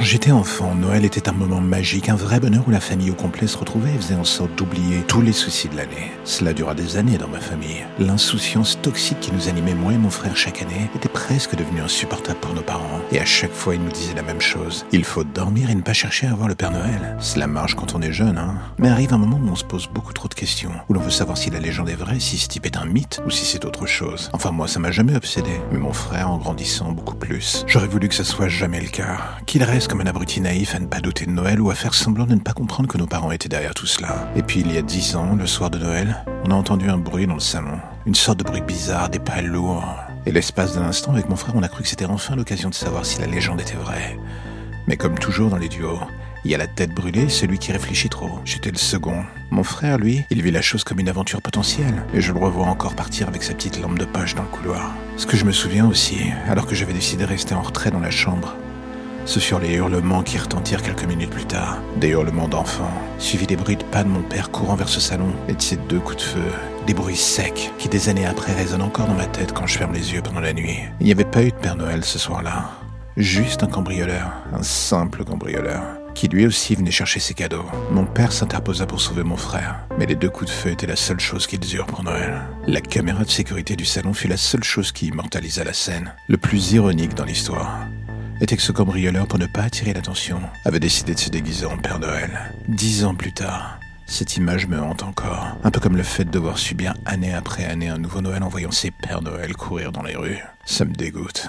Quand j'étais enfant, Noël était un moment magique, un vrai bonheur où la famille au complet se retrouvait et faisait en sorte d'oublier tous les soucis de l'année. Cela dura des années dans ma famille. L'insouciance toxique qui nous animait moi et mon frère chaque année était presque devenue insupportable pour nos parents. Et à chaque fois, ils nous disaient la même chose. Il faut dormir et ne pas chercher à voir le Père Noël. Cela marche quand on est jeune, hein. Mais arrive un moment où on se pose beaucoup trop de questions, où l'on veut savoir si la légende est vraie, si ce type est un mythe ou si c'est autre chose. Enfin, moi, ça m'a jamais obsédé. Mais mon frère, en grandissant beaucoup plus, j'aurais voulu que ça soit jamais le cas. Qu'il reste comme un abruti naïf à ne pas douter de Noël ou à faire semblant de ne pas comprendre que nos parents étaient derrière tout cela. Et puis il y a dix ans, le soir de Noël, on a entendu un bruit dans le salon. Une sorte de bruit bizarre, des pas lourds. Et l'espace d'un instant, avec mon frère, on a cru que c'était enfin l'occasion de savoir si la légende était vraie. Mais comme toujours dans les duos, il y a la tête brûlée, celui qui réfléchit trop. J'étais le second. Mon frère, lui, il vit la chose comme une aventure potentielle. Et je le revois encore partir avec sa petite lampe de poche dans le couloir. Ce que je me souviens aussi, alors que j'avais décidé de rester en retrait dans la chambre, ce furent les hurlements qui retentirent quelques minutes plus tard. Des hurlements d'enfants, suivis des bruits de pas de mon père courant vers ce salon et de ses deux coups de feu. Des bruits secs qui des années après résonnent encore dans ma tête quand je ferme les yeux pendant la nuit. Il n'y avait pas eu de Père Noël ce soir-là. Juste un cambrioleur, un simple cambrioleur, qui lui aussi venait chercher ses cadeaux. Mon père s'interposa pour sauver mon frère, mais les deux coups de feu étaient la seule chose qu'ils eurent pour Noël. La caméra de sécurité du salon fut la seule chose qui immortalisa la scène, le plus ironique dans l'histoire était que ce cambrioleur, pour ne pas attirer l'attention, avait décidé de se déguiser en Père Noël. Dix ans plus tard, cette image me hante encore, un peu comme le fait de devoir subir année après année un nouveau Noël en voyant ces Pères Noël courir dans les rues. Ça me dégoûte.